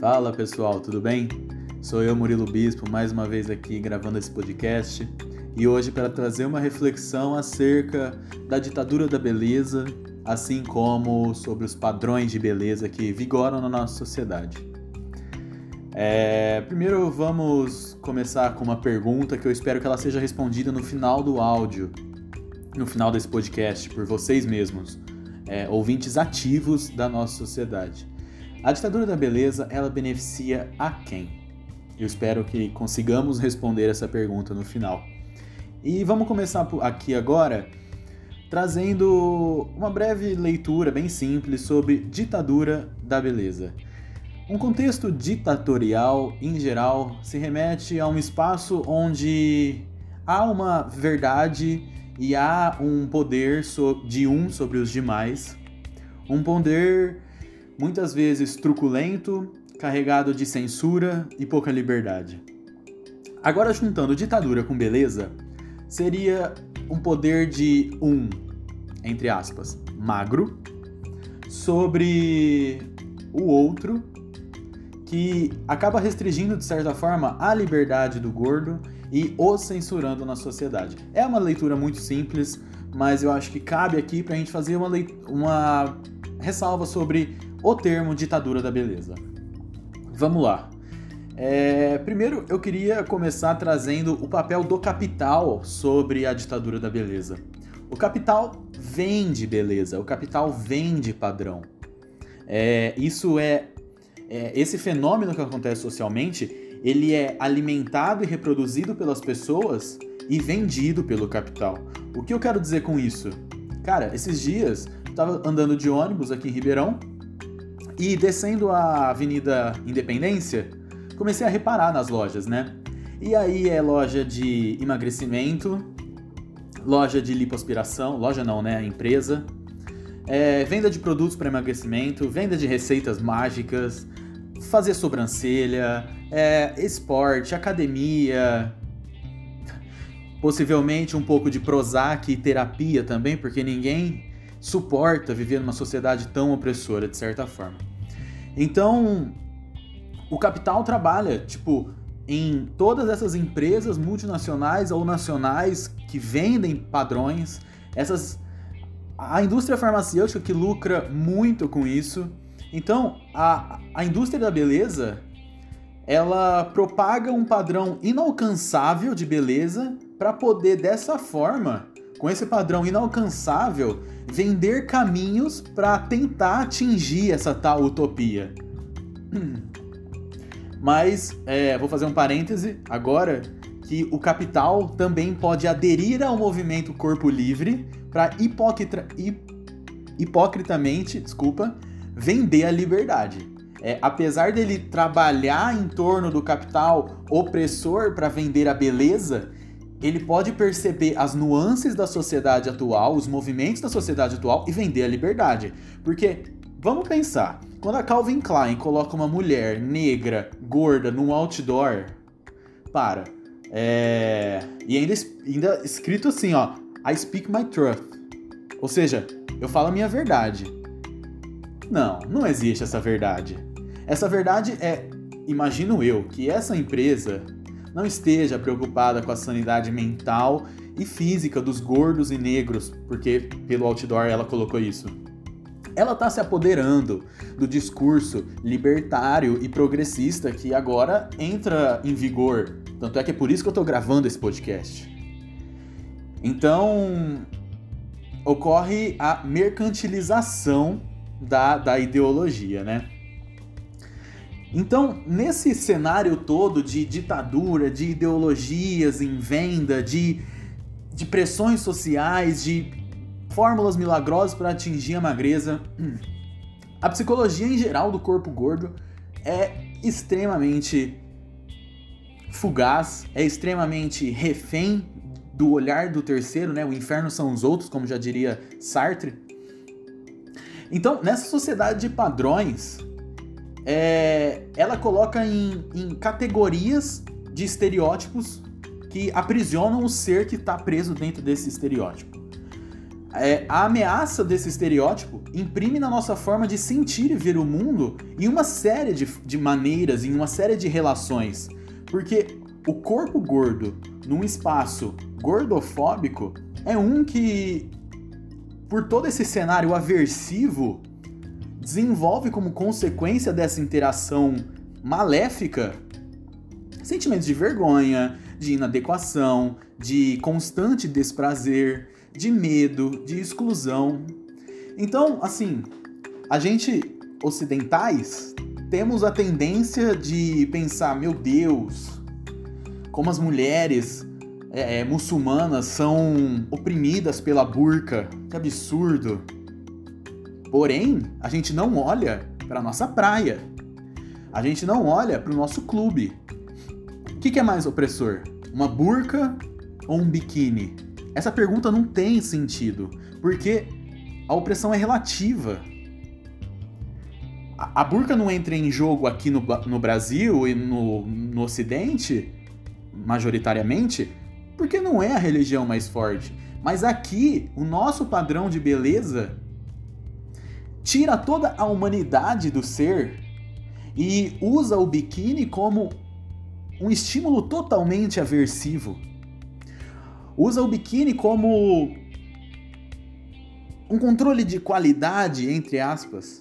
Fala pessoal, tudo bem? Sou eu, Murilo Bispo, mais uma vez aqui gravando esse podcast e hoje para trazer uma reflexão acerca da ditadura da beleza, assim como sobre os padrões de beleza que vigoram na nossa sociedade. É, primeiro vamos começar com uma pergunta que eu espero que ela seja respondida no final do áudio, no final desse podcast, por vocês mesmos, é, ouvintes ativos da nossa sociedade. A ditadura da beleza, ela beneficia a quem? Eu espero que consigamos responder essa pergunta no final. E vamos começar aqui agora trazendo uma breve leitura bem simples sobre ditadura da beleza. Um contexto ditatorial, em geral, se remete a um espaço onde há uma verdade e há um poder de um sobre os demais, um poder muitas vezes truculento, carregado de censura e pouca liberdade. Agora, juntando ditadura com beleza, seria um poder de um, entre aspas, magro, sobre o outro que acaba restringindo, de certa forma, a liberdade do gordo e o censurando na sociedade. É uma leitura muito simples, mas eu acho que cabe aqui para a gente fazer uma, uma ressalva sobre o termo ditadura da beleza. Vamos lá. É, primeiro, eu queria começar trazendo o papel do capital sobre a ditadura da beleza. O capital vende beleza, o capital vende padrão. É, isso é é, esse fenômeno que acontece socialmente, ele é alimentado e reproduzido pelas pessoas e vendido pelo capital. O que eu quero dizer com isso? Cara, esses dias eu tava andando de ônibus aqui em Ribeirão e descendo a Avenida Independência, comecei a reparar nas lojas, né? E aí é loja de emagrecimento, loja de lipoaspiração, loja não, né? Empresa. É, venda de produtos para emagrecimento, venda de receitas mágicas, fazer sobrancelha, é, esporte, academia, possivelmente um pouco de Prozac e terapia também, porque ninguém suporta viver numa sociedade tão opressora, de certa forma. Então, o capital trabalha, tipo, em todas essas empresas multinacionais ou nacionais que vendem padrões, essas a indústria farmacêutica que lucra muito com isso, então, a, a indústria da beleza, ela propaga um padrão inalcançável de beleza para poder dessa forma, com esse padrão inalcançável, vender caminhos para tentar atingir essa tal utopia. Mas é, vou fazer um parêntese agora que o capital também pode aderir ao movimento corpo livre para hipocritamente, desculpa, vender a liberdade. É, apesar dele trabalhar em torno do capital opressor para vender a beleza, ele pode perceber as nuances da sociedade atual, os movimentos da sociedade atual e vender a liberdade. Porque, vamos pensar, quando a Calvin Klein coloca uma mulher negra, gorda, num outdoor, para. É... E ainda, ainda escrito assim, ó, I speak my truth. Ou seja, eu falo a minha verdade. Não, não existe essa verdade. Essa verdade é, imagino eu, que essa empresa não esteja preocupada com a sanidade mental e física dos gordos e negros, porque pelo outdoor ela colocou isso. Ela está se apoderando do discurso libertário e progressista que agora entra em vigor. Tanto é que é por isso que eu estou gravando esse podcast. Então, ocorre a mercantilização da, da ideologia, né? Então, nesse cenário todo de ditadura, de ideologias em venda, de, de pressões sociais, de fórmulas milagrosas para atingir a magreza, a psicologia em geral do corpo gordo é extremamente fugaz, é extremamente refém do olhar do terceiro, né? O inferno são os outros, como já diria Sartre. Então, nessa sociedade de padrões, é, ela coloca em, em categorias de estereótipos que aprisionam o ser que está preso dentro desse estereótipo. é, a ameaça desse estereótipo imprime na nossa forma de sentir e ver o mundo em uma série de, de maneiras, em uma série de relações. Porque o corpo gordo num espaço gordofóbico é um que, por todo esse cenário aversivo, desenvolve como consequência dessa interação maléfica sentimentos de vergonha, de inadequação, de constante desprazer, de medo, de exclusão. Então, assim, a gente ocidentais temos a tendência de pensar, meu Deus, como as mulheres é, muçulmanas são oprimidas pela burca, que absurdo. Porém, a gente não olha para nossa praia, a gente não olha para o nosso clube. O que, que é mais opressor? Uma burca ou um biquíni? Essa pergunta não tem sentido, porque a opressão é relativa. A, a burca não entra em jogo aqui no, no Brasil e no, no Ocidente, majoritariamente, porque não é a religião mais forte. Mas aqui, o nosso padrão de beleza tira toda a humanidade do ser e usa o biquíni como um estímulo totalmente aversivo usa o biquíni como um controle de qualidade, entre aspas.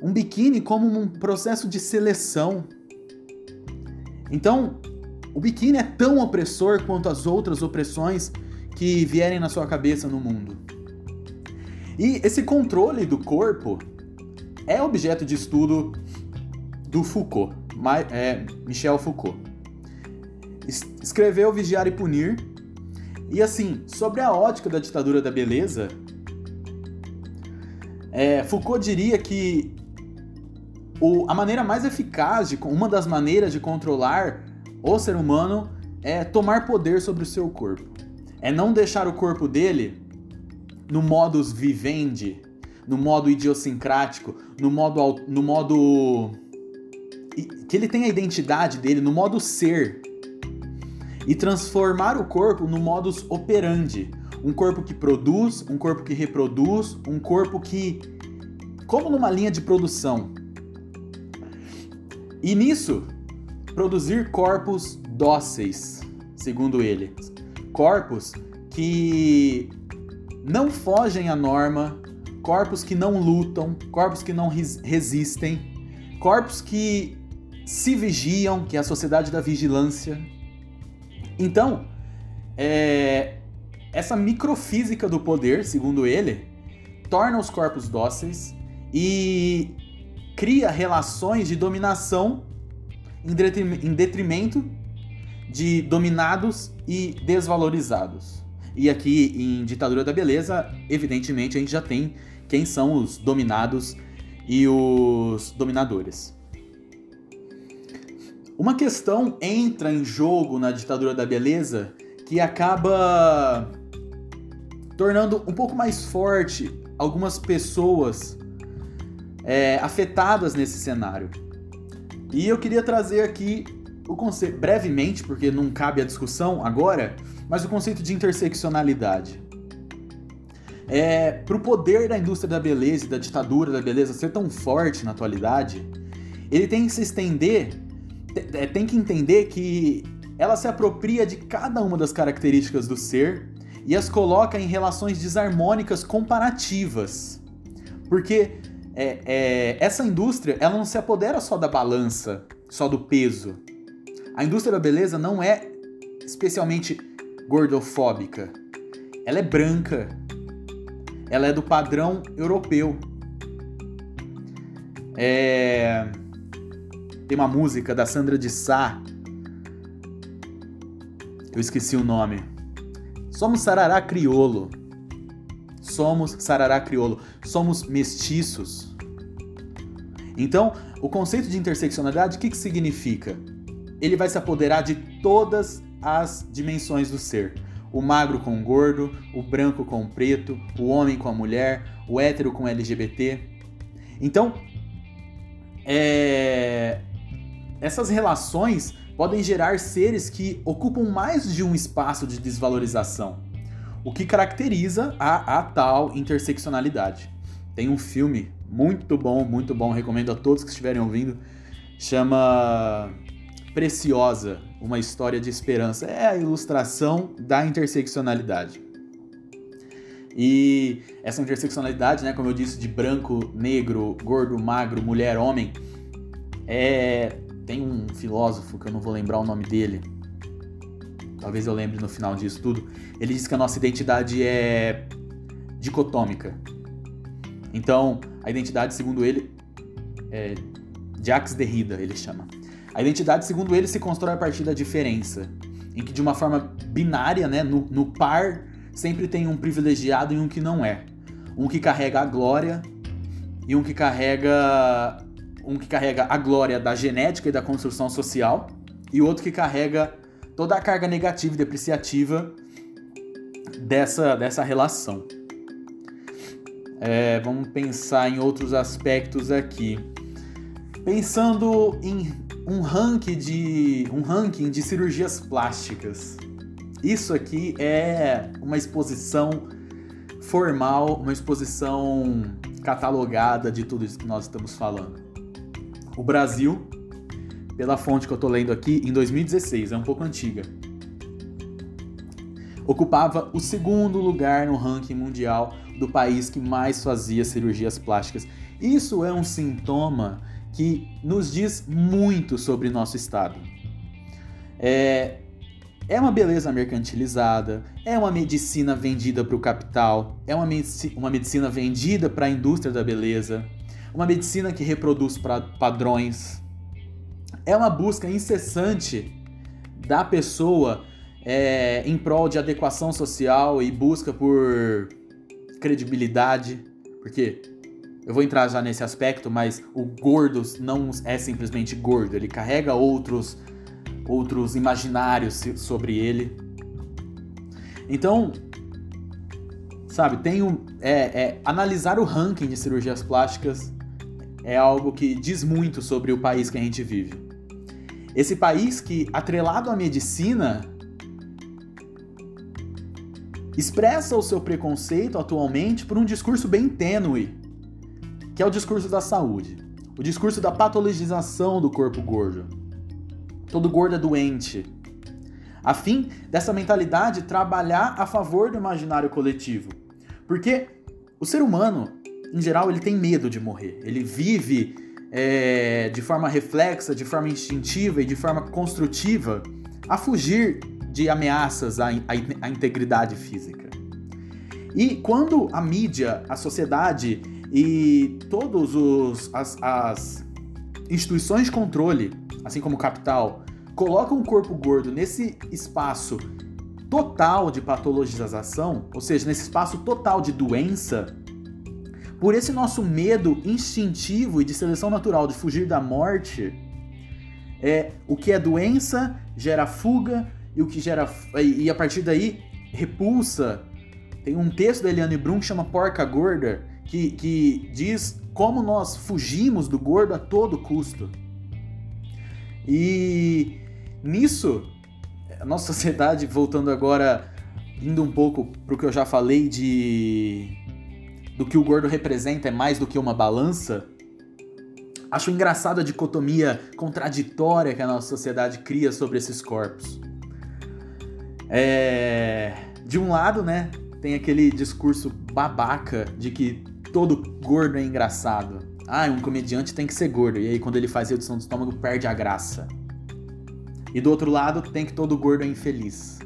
Um biquíni como um processo de seleção. Então, o biquíni é tão opressor quanto as outras opressões que vierem na sua cabeça no mundo. E esse controle do corpo é objeto de estudo do Foucault, é, Michel Foucault. Escreveu Vigiar e Punir e assim, sobre a ótica da ditadura da beleza, é, Foucault diria que o, a maneira mais eficaz, de, uma das maneiras de controlar o ser humano é tomar poder sobre o seu corpo. É não deixar o corpo dele no modus vivendi, no modo idiosincrático, no modo, no modo que ele tem a identidade dele, no modo ser, e transformar o corpo no modus operandi. Um corpo que produz, um corpo que reproduz, um corpo que. como numa linha de produção. E nisso, produzir corpos dóceis, segundo ele. Corpos que não fogem à norma, corpos que não lutam, corpos que não resistem, corpos que se vigiam, que é a sociedade da vigilância, então, é, essa microfísica do poder, segundo ele, torna os corpos dóceis e cria relações de dominação em detrimento de dominados e desvalorizados. E aqui em Ditadura da Beleza, evidentemente a gente já tem quem são os dominados e os dominadores. Uma questão entra em jogo na ditadura da beleza que acaba tornando um pouco mais forte algumas pessoas é, afetadas nesse cenário. E eu queria trazer aqui o conceito, brevemente, porque não cabe a discussão agora, mas o conceito de interseccionalidade. É, para o poder da indústria da beleza e da ditadura da beleza ser tão forte na atualidade, ele tem que se estender é, tem que entender que ela se apropria de cada uma das características do ser e as coloca em relações desarmônicas comparativas. Porque é, é, essa indústria ela não se apodera só da balança, só do peso. A indústria da beleza não é especialmente gordofóbica. Ela é branca. Ela é do padrão europeu. É tem uma música da Sandra de Sá. Eu esqueci o nome. Somos sarará criolo. Somos sarará criolo. Somos mestiços. Então, o conceito de interseccionalidade, o que, que significa? Ele vai se apoderar de todas as dimensões do ser. O magro com o gordo, o branco com o preto, o homem com a mulher, o hétero com o LGBT. Então, é, essas relações podem gerar seres que ocupam mais de um espaço de desvalorização. o que caracteriza a, a tal interseccionalidade. Tem um filme muito bom, muito bom, recomendo a todos que estiverem ouvindo, chama Preciosa, uma história de esperança. É a ilustração da interseccionalidade. E essa interseccionalidade, né, como eu disse, de branco, negro, gordo, magro, mulher, homem, é tem um filósofo que eu não vou lembrar o nome dele. Talvez eu lembre no final disso tudo. Ele diz que a nossa identidade é dicotômica. Então, a identidade, segundo ele, é Jacques Derrida, ele chama. A identidade, segundo ele, se constrói a partir da diferença, em que de uma forma binária, né, no, no par sempre tem um privilegiado e um que não é. Um que carrega a glória e um que carrega um que carrega a glória da genética e da construção social e outro que carrega toda a carga negativa e depreciativa dessa, dessa relação. É, vamos pensar em outros aspectos aqui. Pensando em um ranking de um ranking de cirurgias plásticas. Isso aqui é uma exposição formal, uma exposição catalogada de tudo isso que nós estamos falando. O Brasil, pela fonte que eu estou lendo aqui, em 2016, é um pouco antiga, ocupava o segundo lugar no ranking mundial do país que mais fazia cirurgias plásticas. Isso é um sintoma que nos diz muito sobre nosso estado. É, é uma beleza mercantilizada, é uma medicina vendida para o capital, é uma, medici uma medicina vendida para a indústria da beleza, uma medicina que reproduz padrões. É uma busca incessante da pessoa é, em prol de adequação social e busca por credibilidade, porque eu vou entrar já nesse aspecto, mas o gordo não é simplesmente gordo, ele carrega outros outros imaginários sobre ele. Então, sabe, tem um, é, é, analisar o ranking de cirurgias plásticas é algo que diz muito sobre o país que a gente vive. Esse país que, atrelado à medicina, expressa o seu preconceito atualmente por um discurso bem tênue, que é o discurso da saúde, o discurso da patologização do corpo gordo todo gordo é doente. A fim dessa mentalidade trabalhar a favor do imaginário coletivo. Porque o ser humano, em geral, ele tem medo de morrer. Ele vive é, de forma reflexa, de forma instintiva e de forma construtiva a fugir de ameaças à, à, à integridade física. E quando a mídia, a sociedade e todas as, as instituições de controle, assim como o capital, coloca um corpo gordo nesse espaço total de patologização, ou seja, nesse espaço total de doença, por esse nosso medo instintivo e de seleção natural de fugir da morte, é o que é doença gera fuga e o que gera e a partir daí repulsa. Tem um texto da Eliane Brum que chama Porca Gorda, que, que diz como nós fugimos do gordo a todo custo. E Nisso, a nossa sociedade, voltando agora, indo um pouco para o que eu já falei de do que o gordo representa é mais do que uma balança. Acho engraçado a dicotomia contraditória que a nossa sociedade cria sobre esses corpos. É... De um lado, né, tem aquele discurso babaca de que todo gordo é engraçado. Ah, um comediante tem que ser gordo. E aí, quando ele faz redução do estômago, perde a graça. E do outro lado, tem que todo gordo é infeliz.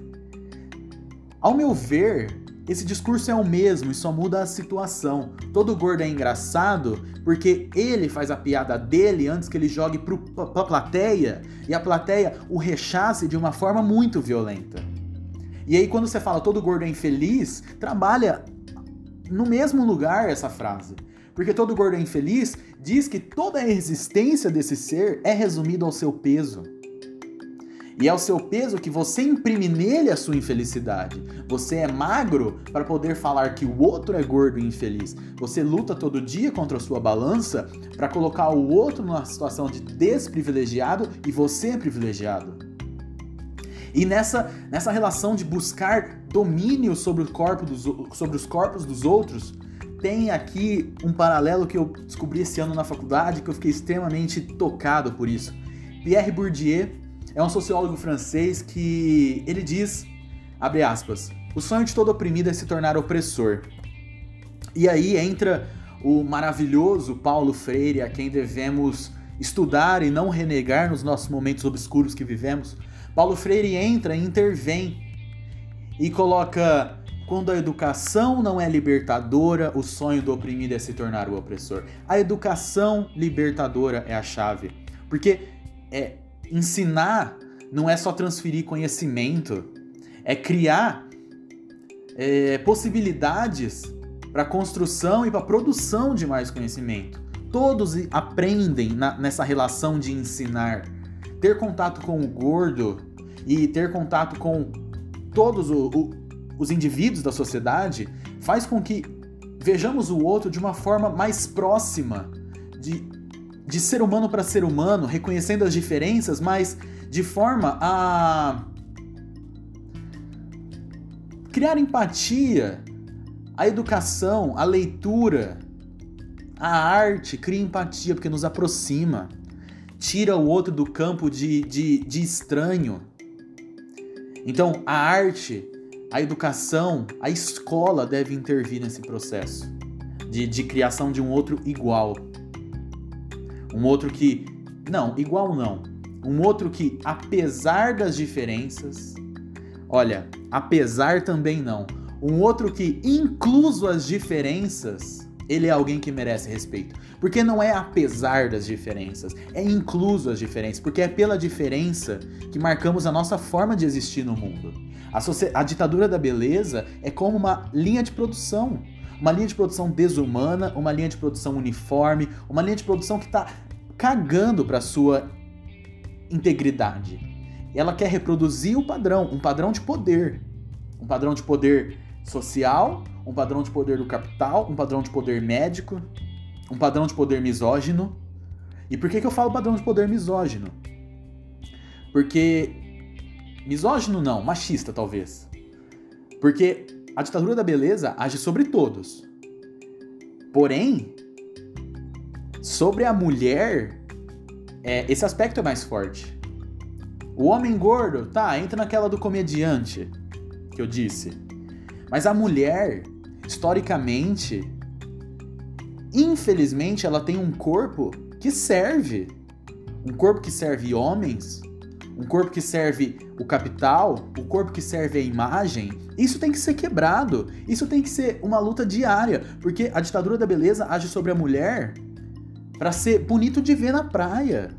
Ao meu ver, esse discurso é o mesmo e só muda a situação. Todo gordo é engraçado porque ele faz a piada dele antes que ele jogue pro, pra plateia e a plateia o rechace de uma forma muito violenta. E aí, quando você fala todo gordo é infeliz, trabalha no mesmo lugar essa frase. Porque todo gordo é infeliz diz que toda a existência desse ser é resumida ao seu peso. E é o seu peso que você imprime nele a sua infelicidade. Você é magro para poder falar que o outro é gordo e infeliz. Você luta todo dia contra a sua balança para colocar o outro numa situação de desprivilegiado e você é privilegiado. E nessa, nessa relação de buscar domínio sobre, o corpo dos, sobre os corpos dos outros, tem aqui um paralelo que eu descobri esse ano na faculdade, que eu fiquei extremamente tocado por isso. Pierre Bourdieu é um sociólogo francês que ele diz, abre aspas, o sonho de todo oprimido é se tornar opressor. E aí entra o maravilhoso Paulo Freire, a quem devemos estudar e não renegar nos nossos momentos obscuros que vivemos. Paulo Freire entra e intervém e coloca: quando a educação não é libertadora, o sonho do oprimido é se tornar o opressor. A educação libertadora é a chave, porque é ensinar não é só transferir conhecimento, é criar é, possibilidades para construção e para produção de mais conhecimento. Todos aprendem na, nessa relação de ensinar. Ter contato com o gordo e ter contato com todos o, o, os indivíduos da sociedade faz com que vejamos o outro de uma forma mais próxima, de, de ser humano para ser humano, reconhecendo as diferenças, mas de forma a criar empatia. A educação, a leitura, a arte cria empatia porque nos aproxima, tira o outro do campo de, de, de estranho. Então, a arte, a educação, a escola deve intervir nesse processo de, de criação de um outro igual. Um outro que. Não, igual não. Um outro que, apesar das diferenças. Olha, apesar também não. Um outro que, incluso as diferenças, ele é alguém que merece respeito. Porque não é apesar das diferenças, é incluso as diferenças, porque é pela diferença que marcamos a nossa forma de existir no mundo. A, a ditadura da beleza é como uma linha de produção. Uma linha de produção desumana, uma linha de produção uniforme, uma linha de produção que está cagando para sua integridade. Ela quer reproduzir o padrão, um padrão de poder. Um padrão de poder social, um padrão de poder do capital, um padrão de poder médico, um padrão de poder misógino. E por que, que eu falo padrão de poder misógino? Porque. Misógino não, machista talvez. Porque a ditadura da beleza age sobre todos. Porém, sobre a mulher, é, esse aspecto é mais forte. O homem gordo, tá, entra naquela do comediante que eu disse. Mas a mulher, historicamente, infelizmente, ela tem um corpo que serve. Um corpo que serve homens, um corpo que serve o capital, o corpo que serve a imagem. Isso tem que ser quebrado. Isso tem que ser uma luta diária, porque a ditadura da beleza age sobre a mulher para ser bonito de ver na praia.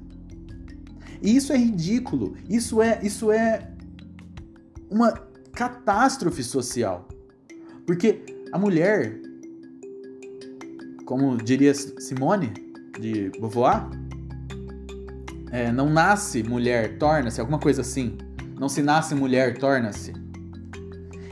E isso é ridículo. Isso é, isso é uma catástrofe social. Porque a mulher, como diria Simone de Beauvoir, é, não nasce mulher, torna-se, alguma coisa assim. Não se nasce mulher, torna-se.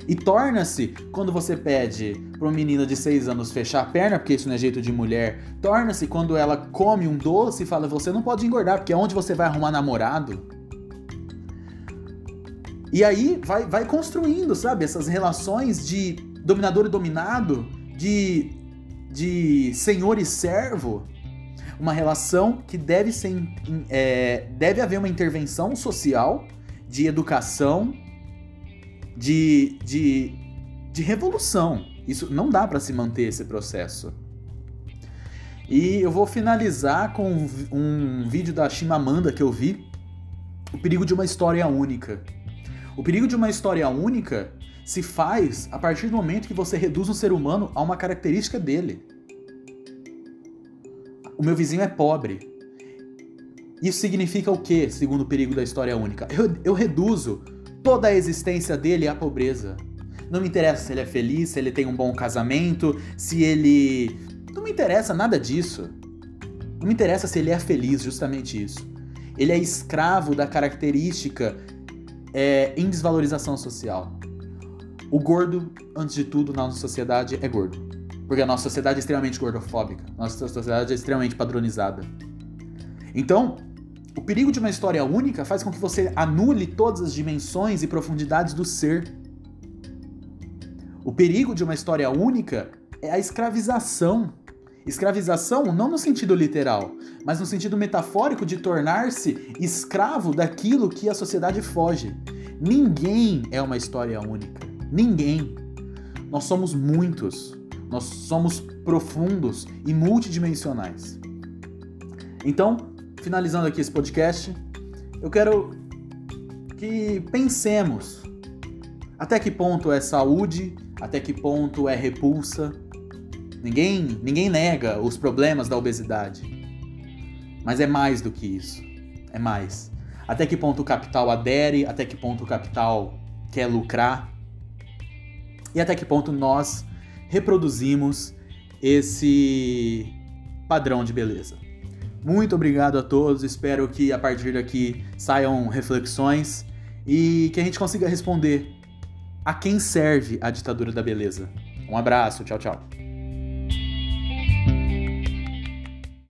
E torna-se quando você pede para uma menina de 6 anos fechar a perna, porque isso não é jeito de mulher. Torna-se quando ela come um doce e fala: Você não pode engordar, porque é onde você vai arrumar namorado. E aí vai, vai construindo, sabe, essas relações de dominador e dominado, de, de senhor e servo, uma relação que deve ser é, deve haver uma intervenção social de educação de, de, de revolução. Isso não dá para se manter esse processo. E eu vou finalizar com um vídeo da Chimamanda que eu vi o perigo de uma história única. O perigo de uma história única se faz a partir do momento que você reduz um ser humano a uma característica dele. O meu vizinho é pobre. Isso significa o que, segundo o perigo da história única? Eu, eu reduzo toda a existência dele à pobreza. Não me interessa se ele é feliz, se ele tem um bom casamento, se ele. Não me interessa nada disso. Não me interessa se ele é feliz, justamente isso. Ele é escravo da característica é, em desvalorização social. O gordo, antes de tudo, na nossa sociedade é gordo. Porque a nossa sociedade é extremamente gordofóbica. Nossa sociedade é extremamente padronizada. Então, O perigo de uma história única faz com que você anule todas as dimensões e profundidades do ser. O perigo de uma história única é a escravização. Escravização não no sentido literal, mas no sentido metafórico de tornar-se escravo daquilo que a sociedade foge. Ninguém é uma história única. Ninguém. Nós somos muitos. Nós somos profundos e multidimensionais. Então, finalizando aqui esse podcast, eu quero que pensemos até que ponto é saúde, até que ponto é repulsa. Ninguém, ninguém nega os problemas da obesidade. Mas é mais do que isso. É mais. Até que ponto o capital adere, até que ponto o capital quer lucrar e até que ponto nós reproduzimos esse padrão de beleza. Muito obrigado a todos, espero que a partir daqui saiam reflexões e que a gente consiga responder a quem serve a ditadura da beleza. Um abraço, tchau, tchau.